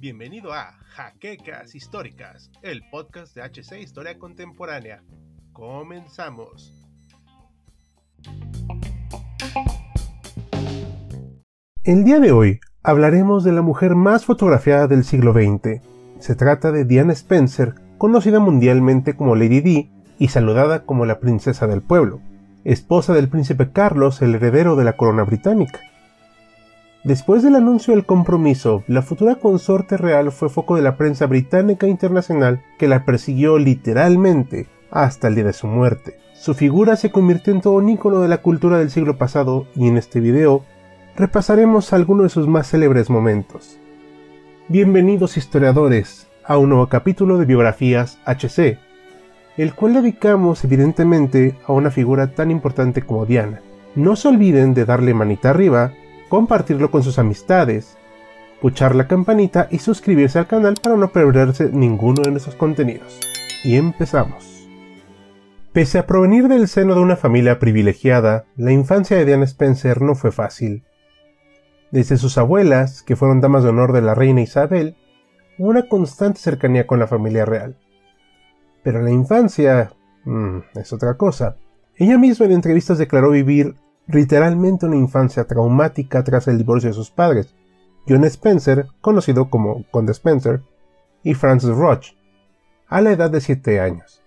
Bienvenido a Jaquecas Históricas, el podcast de HC Historia Contemporánea. Comenzamos. El día de hoy hablaremos de la mujer más fotografiada del siglo XX. Se trata de Diana Spencer, conocida mundialmente como Lady Di y saludada como la princesa del pueblo, esposa del príncipe Carlos, el heredero de la corona británica. Después del anuncio del compromiso, la futura consorte real fue foco de la prensa británica e internacional que la persiguió literalmente hasta el día de su muerte. Su figura se convirtió en todo un ícono de la cultura del siglo pasado y en este video repasaremos algunos de sus más célebres momentos. Bienvenidos historiadores a un nuevo capítulo de Biografías HC, el cual dedicamos evidentemente a una figura tan importante como Diana. No se olviden de darle manita arriba, compartirlo con sus amistades, puchar la campanita y suscribirse al canal para no perderse ninguno de nuestros contenidos. Y empezamos. Pese a provenir del seno de una familia privilegiada, la infancia de Diana Spencer no fue fácil. Desde sus abuelas, que fueron damas de honor de la reina Isabel, una constante cercanía con la familia real. Pero la infancia mm, es otra cosa. Ella misma en entrevistas declaró vivir literalmente una infancia traumática tras el divorcio de sus padres, John Spencer, conocido como Conde Spencer, y Frances Roch, a la edad de 7 años.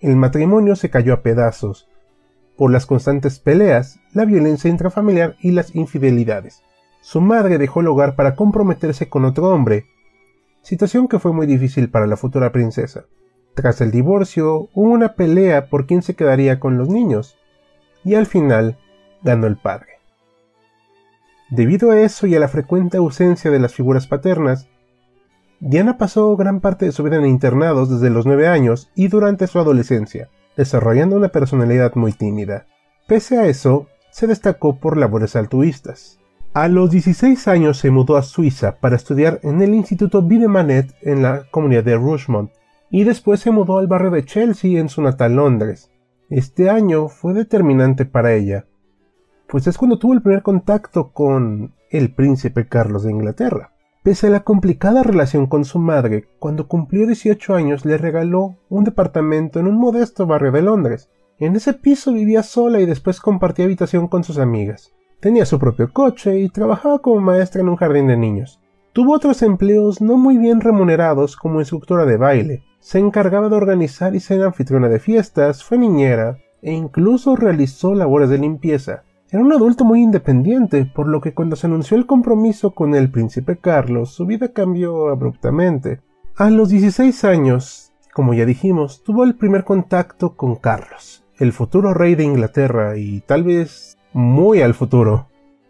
El matrimonio se cayó a pedazos por las constantes peleas, la violencia intrafamiliar y las infidelidades. Su madre dejó el hogar para comprometerse con otro hombre, situación que fue muy difícil para la futura princesa. Tras el divorcio, hubo una pelea por quién se quedaría con los niños, y al final ganó el padre. Debido a eso y a la frecuente ausencia de las figuras paternas, Diana pasó gran parte de su vida en internados desde los 9 años y durante su adolescencia, desarrollando una personalidad muy tímida. Pese a eso, se destacó por labores altruistas. A los 16 años se mudó a Suiza para estudiar en el Instituto Videmanet en la comunidad de Rougemont, y después se mudó al barrio de Chelsea en su natal Londres. Este año fue determinante para ella, pues es cuando tuvo el primer contacto con el príncipe Carlos de Inglaterra. Pese a la complicada relación con su madre, cuando cumplió 18 años le regaló un departamento en un modesto barrio de Londres. En ese piso vivía sola y después compartía habitación con sus amigas. Tenía su propio coche y trabajaba como maestra en un jardín de niños. Tuvo otros empleos no muy bien remunerados como instructora de baile. Se encargaba de organizar y ser anfitriona de fiestas, fue niñera e incluso realizó labores de limpieza. Era un adulto muy independiente, por lo que cuando se anunció el compromiso con el príncipe Carlos, su vida cambió abruptamente. A los 16 años, como ya dijimos, tuvo el primer contacto con Carlos, el futuro rey de Inglaterra y tal vez muy al futuro.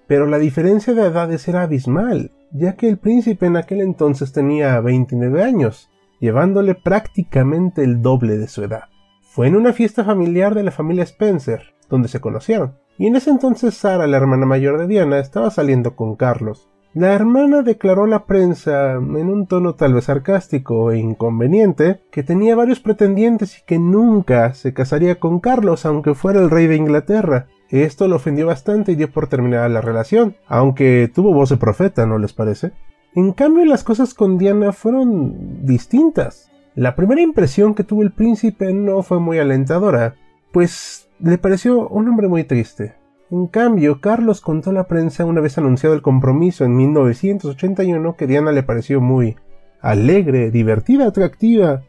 Pero la diferencia de edades era abismal ya que el príncipe en aquel entonces tenía 29 años, llevándole prácticamente el doble de su edad. Fue en una fiesta familiar de la familia Spencer, donde se conocieron, y en ese entonces Sara, la hermana mayor de Diana, estaba saliendo con Carlos. La hermana declaró a la prensa, en un tono tal vez sarcástico e inconveniente, que tenía varios pretendientes y que nunca se casaría con Carlos aunque fuera el rey de Inglaterra, esto lo ofendió bastante y dio por terminada la relación, aunque tuvo voz de profeta, ¿no les parece? En cambio, las cosas con Diana fueron distintas. La primera impresión que tuvo el príncipe no fue muy alentadora, pues le pareció un hombre muy triste. En cambio, Carlos contó a la prensa una vez anunciado el compromiso en 1981 que Diana le pareció muy alegre, divertida, atractiva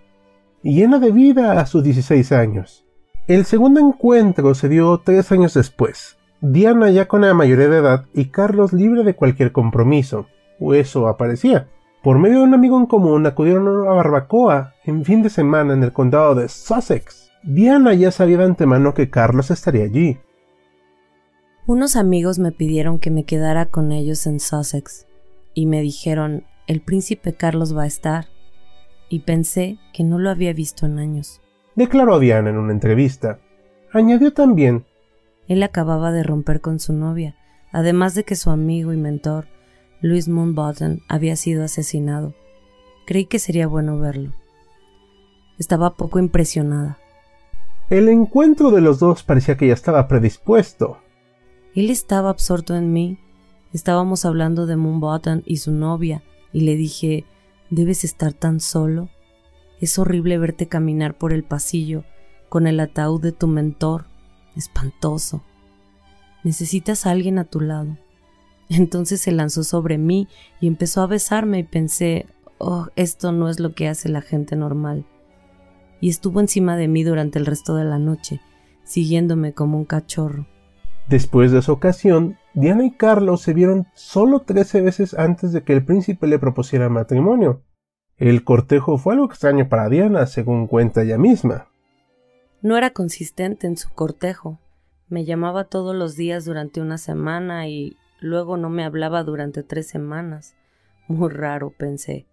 y llena de vida a sus 16 años. El segundo encuentro se dio tres años después, Diana ya con la mayoría de edad y Carlos libre de cualquier compromiso, eso aparecía. Por medio de un amigo en común acudieron a una barbacoa en fin de semana en el condado de Sussex. Diana ya sabía de antemano que Carlos estaría allí. Unos amigos me pidieron que me quedara con ellos en Sussex y me dijeron, el príncipe Carlos va a estar. Y pensé que no lo había visto en años declaró Diana en una entrevista. Añadió también, Él acababa de romper con su novia, además de que su amigo y mentor, Louis Moonbottom, había sido asesinado. Creí que sería bueno verlo. Estaba poco impresionada. El encuentro de los dos parecía que ya estaba predispuesto. Él estaba absorto en mí. Estábamos hablando de Moonbottom y su novia, y le dije, ¿debes estar tan solo? Es horrible verte caminar por el pasillo con el ataúd de tu mentor. Espantoso. Necesitas a alguien a tu lado. Entonces se lanzó sobre mí y empezó a besarme y pensé, oh, esto no es lo que hace la gente normal. Y estuvo encima de mí durante el resto de la noche, siguiéndome como un cachorro. Después de esa ocasión, Diana y Carlos se vieron solo trece veces antes de que el príncipe le propusiera matrimonio. El cortejo fue algo extraño para Diana, según cuenta ella misma. No era consistente en su cortejo. Me llamaba todos los días durante una semana y luego no me hablaba durante tres semanas. Muy raro, pensé.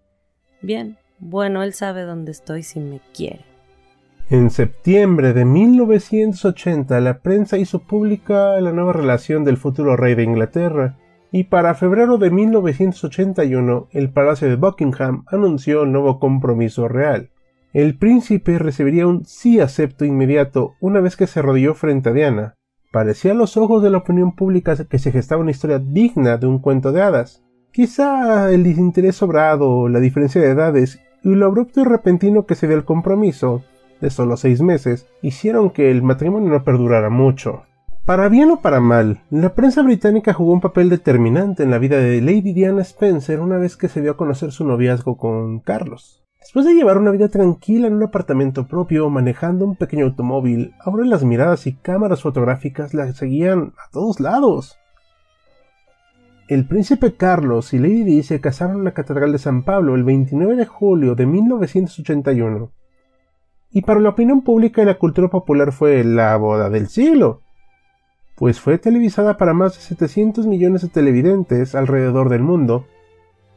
Bien, bueno, él sabe dónde estoy si me quiere. En septiembre de 1980 la prensa hizo pública la nueva relación del futuro rey de Inglaterra, y para febrero de 1981 el Palacio de Buckingham anunció el nuevo compromiso real. El príncipe recibiría un sí acepto inmediato una vez que se arrodilló frente a Diana. Parecía a los ojos de la opinión pública que se gestaba una historia digna de un cuento de hadas. Quizá el desinterés sobrado, la diferencia de edades y lo abrupto y repentino que se dio el compromiso de solo seis meses hicieron que el matrimonio no perdurara mucho. Para bien o para mal, la prensa británica jugó un papel determinante en la vida de Lady Diana Spencer una vez que se dio a conocer su noviazgo con Carlos. Después de llevar una vida tranquila en un apartamento propio, manejando un pequeño automóvil, ahora las miradas y cámaras fotográficas la seguían a todos lados. El príncipe Carlos y Lady Di se casaron en la Catedral de San Pablo el 29 de julio de 1981 y para la opinión pública y la cultura popular fue la boda del siglo, pues fue televisada para más de 700 millones de televidentes alrededor del mundo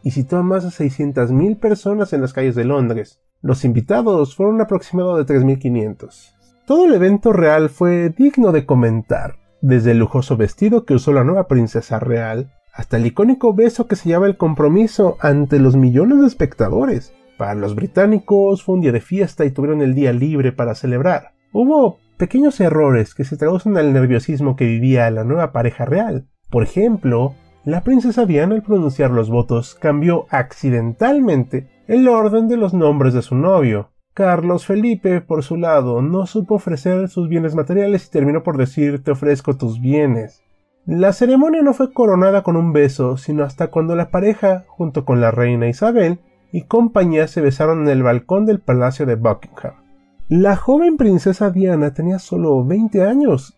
y citó a más de 600.000 personas en las calles de Londres. Los invitados fueron aproximadamente de 3.500. Todo el evento real fue digno de comentar, desde el lujoso vestido que usó la nueva princesa real, hasta el icónico beso que sellaba el compromiso ante los millones de espectadores. Para los británicos fue un día de fiesta y tuvieron el día libre para celebrar. Hubo pequeños errores que se traducen al nerviosismo que vivía la nueva pareja real. Por ejemplo, la princesa Diana al pronunciar los votos cambió accidentalmente el orden de los nombres de su novio. Carlos Felipe, por su lado, no supo ofrecer sus bienes materiales y terminó por decir te ofrezco tus bienes. La ceremonia no fue coronada con un beso, sino hasta cuando la pareja, junto con la reina Isabel, y compañía se besaron en el balcón del palacio de Buckingham. La joven princesa Diana tenía solo 20 años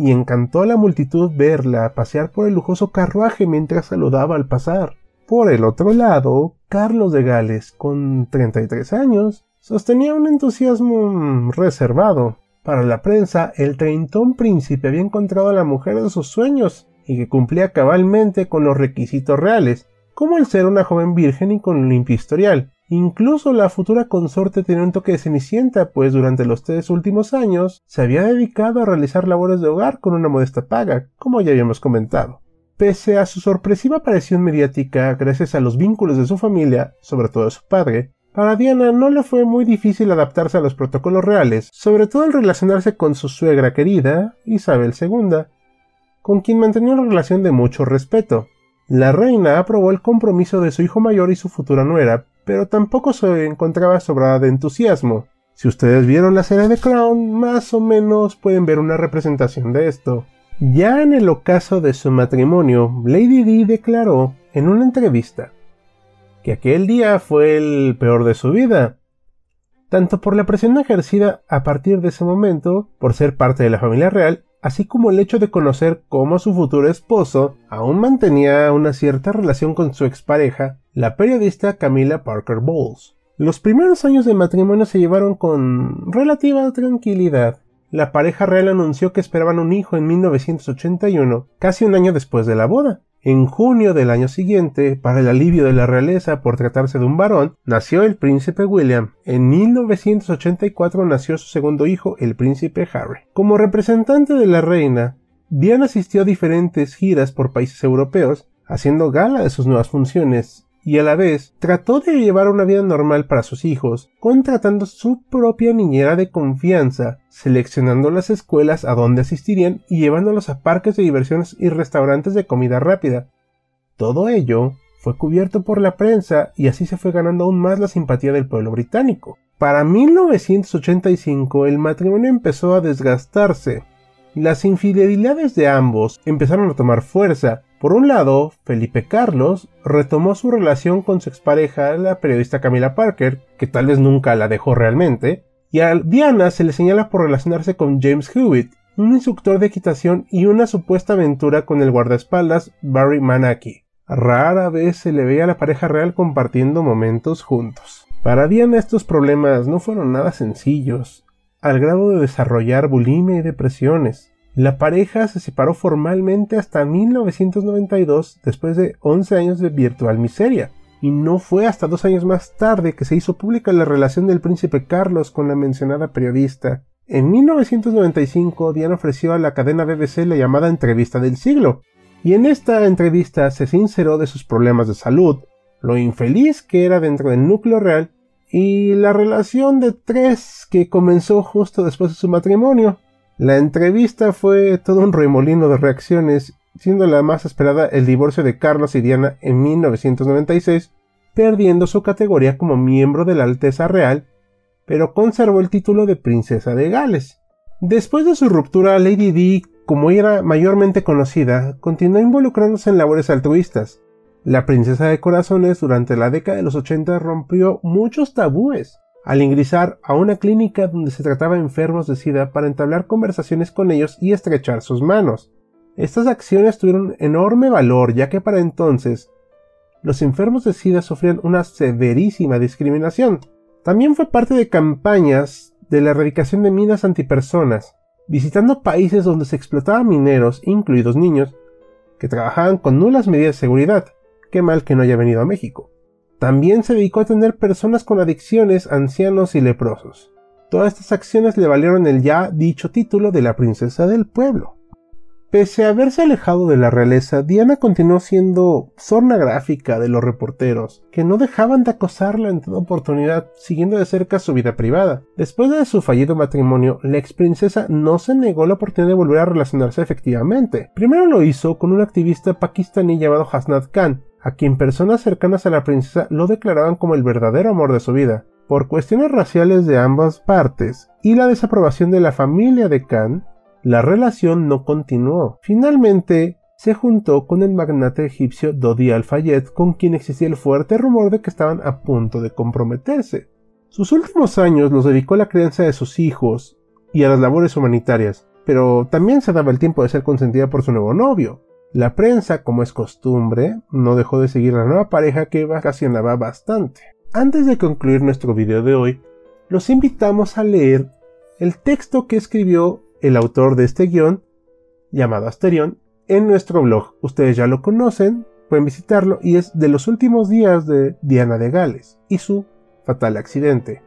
y encantó a la multitud verla pasear por el lujoso carruaje mientras saludaba al pasar. Por el otro lado, Carlos de Gales, con 33 años, sostenía un entusiasmo reservado. Para la prensa, el treintón príncipe había encontrado a la mujer de sus sueños y que cumplía cabalmente con los requisitos reales, como el ser una joven virgen y con un limpio historial. Incluso la futura consorte tenía un toque de cenicienta, pues durante los tres últimos años se había dedicado a realizar labores de hogar con una modesta paga, como ya habíamos comentado. Pese a su sorpresiva aparición mediática gracias a los vínculos de su familia, sobre todo de su padre, para Diana no le fue muy difícil adaptarse a los protocolos reales, sobre todo al relacionarse con su suegra querida, Isabel II, con quien mantenía una relación de mucho respeto. La reina aprobó el compromiso de su hijo mayor y su futura nuera, pero tampoco se encontraba sobrada de entusiasmo. Si ustedes vieron la serie de Crown, más o menos pueden ver una representación de esto. Ya en el ocaso de su matrimonio, Lady Di declaró en una entrevista que aquel día fue el peor de su vida, tanto por la presión ejercida a partir de ese momento por ser parte de la familia real así como el hecho de conocer cómo su futuro esposo aún mantenía una cierta relación con su expareja, la periodista Camila Parker Bowles. Los primeros años de matrimonio se llevaron con relativa tranquilidad. La pareja real anunció que esperaban un hijo en 1981, casi un año después de la boda. En junio del año siguiente, para el alivio de la realeza por tratarse de un varón, nació el príncipe William. En 1984 nació su segundo hijo, el príncipe Harry. Como representante de la reina, Diana asistió a diferentes giras por países europeos, haciendo gala de sus nuevas funciones, y a la vez trató de llevar una vida normal para sus hijos, contratando su propia niñera de confianza, seleccionando las escuelas a donde asistirían y llevándolos a parques de diversiones y restaurantes de comida rápida. Todo ello fue cubierto por la prensa y así se fue ganando aún más la simpatía del pueblo británico. Para 1985 el matrimonio empezó a desgastarse. Las infidelidades de ambos empezaron a tomar fuerza por un lado, Felipe Carlos retomó su relación con su expareja, la periodista Camila Parker, que tal vez nunca la dejó realmente, y a Diana se le señala por relacionarse con James Hewitt, un instructor de equitación y una supuesta aventura con el guardaespaldas Barry Manaki. Rara vez se le veía a la pareja real compartiendo momentos juntos. Para Diana estos problemas no fueron nada sencillos, al grado de desarrollar bulimia y depresiones. La pareja se separó formalmente hasta 1992 después de 11 años de virtual miseria, y no fue hasta dos años más tarde que se hizo pública la relación del príncipe Carlos con la mencionada periodista. En 1995 Diana ofreció a la cadena BBC la llamada entrevista del siglo, y en esta entrevista se sinceró de sus problemas de salud, lo infeliz que era dentro del núcleo real y la relación de tres que comenzó justo después de su matrimonio. La entrevista fue todo un remolino de reacciones, siendo la más esperada el divorcio de Carlos y Diana en 1996, perdiendo su categoría como miembro de la Alteza Real, pero conservó el título de Princesa de Gales. Después de su ruptura, Lady Di, como era mayormente conocida, continuó involucrándose en labores altruistas. La Princesa de Corazones durante la década de los 80 rompió muchos tabúes, al ingresar a una clínica donde se trataba enfermos de SIDA para entablar conversaciones con ellos y estrechar sus manos. Estas acciones tuvieron enorme valor ya que para entonces los enfermos de SIDA sufrían una severísima discriminación. También fue parte de campañas de la erradicación de minas antipersonas, visitando países donde se explotaban mineros, incluidos niños, que trabajaban con nulas medidas de seguridad. Qué mal que no haya venido a México. También se dedicó a atender personas con adicciones, ancianos y leprosos. Todas estas acciones le valieron el ya dicho título de la princesa del pueblo. Pese a haberse alejado de la realeza, Diana continuó siendo sorna gráfica de los reporteros, que no dejaban de acosarla en toda oportunidad, siguiendo de cerca su vida privada. Después de su fallido matrimonio, la ex princesa no se negó la oportunidad de volver a relacionarse efectivamente. Primero lo hizo con un activista pakistaní llamado Hasnat Khan, a quien personas cercanas a la princesa lo declaraban como el verdadero amor de su vida. Por cuestiones raciales de ambas partes y la desaprobación de la familia de Khan, la relación no continuó. Finalmente, se juntó con el magnate egipcio Dodi Al-Fayed, con quien existía el fuerte rumor de que estaban a punto de comprometerse. Sus últimos años los dedicó a la crianza de sus hijos y a las labores humanitarias, pero también se daba el tiempo de ser consentida por su nuevo novio, la prensa, como es costumbre, no dejó de seguir a la nueva pareja que vacacionaba bastante. Antes de concluir nuestro video de hoy, los invitamos a leer el texto que escribió el autor de este guion, llamado Asterión, en nuestro blog. Ustedes ya lo conocen, pueden visitarlo y es de los últimos días de Diana de Gales y su fatal accidente.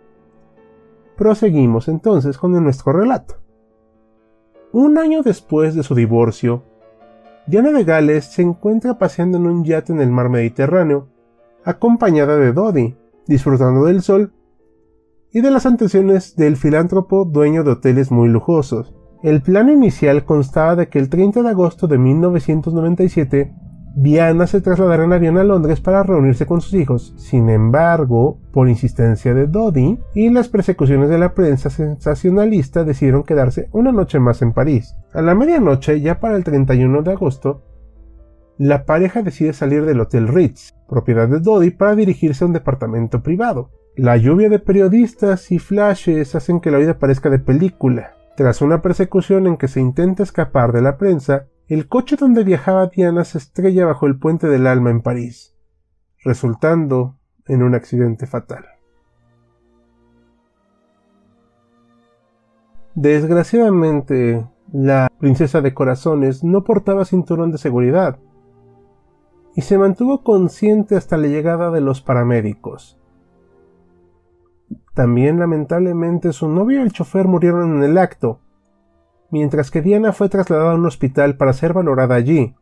Proseguimos entonces con nuestro relato. Un año después de su divorcio, Diana de Gales se encuentra paseando en un yate en el mar Mediterráneo, acompañada de Dodi, disfrutando del sol y de las atenciones del filántropo dueño de hoteles muy lujosos. El plan inicial constaba de que el 30 de agosto de 1997 Diana se trasladará en avión a Londres para reunirse con sus hijos. Sin embargo, por insistencia de Dodi y las persecuciones de la prensa sensacionalista, decidieron quedarse una noche más en París. A la medianoche, ya para el 31 de agosto, la pareja decide salir del Hotel Ritz, propiedad de Dodi, para dirigirse a un departamento privado. La lluvia de periodistas y flashes hacen que la vida parezca de película. Tras una persecución en que se intenta escapar de la prensa, el coche donde viajaba Diana se estrella bajo el puente del Alma en París, resultando en un accidente fatal. Desgraciadamente, la princesa de corazones no portaba cinturón de seguridad y se mantuvo consciente hasta la llegada de los paramédicos. También lamentablemente su novio y el chofer murieron en el acto, mientras que Diana fue trasladada a un hospital para ser valorada allí.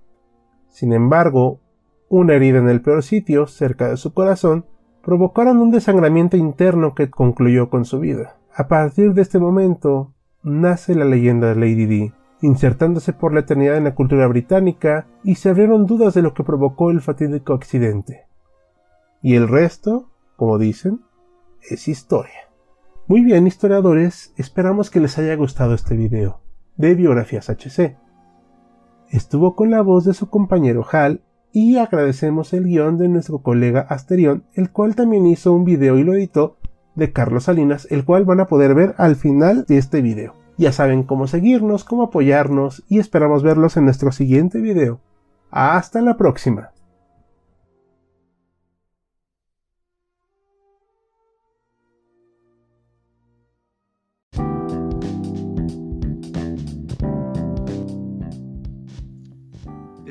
Sin embargo, una herida en el peor sitio, cerca de su corazón, provocaron un desangramiento interno que concluyó con su vida. A partir de este momento, nace la leyenda de Lady Di, insertándose por la eternidad en la cultura británica y se abrieron dudas de lo que provocó el fatídico accidente. Y el resto, como dicen, es historia. Muy bien, historiadores, esperamos que les haya gustado este video de Biografías HC. Estuvo con la voz de su compañero Hal y agradecemos el guion de nuestro colega Asterión, el cual también hizo un video y lo editó de Carlos Salinas, el cual van a poder ver al final de este video. Ya saben cómo seguirnos, cómo apoyarnos y esperamos verlos en nuestro siguiente video. Hasta la próxima.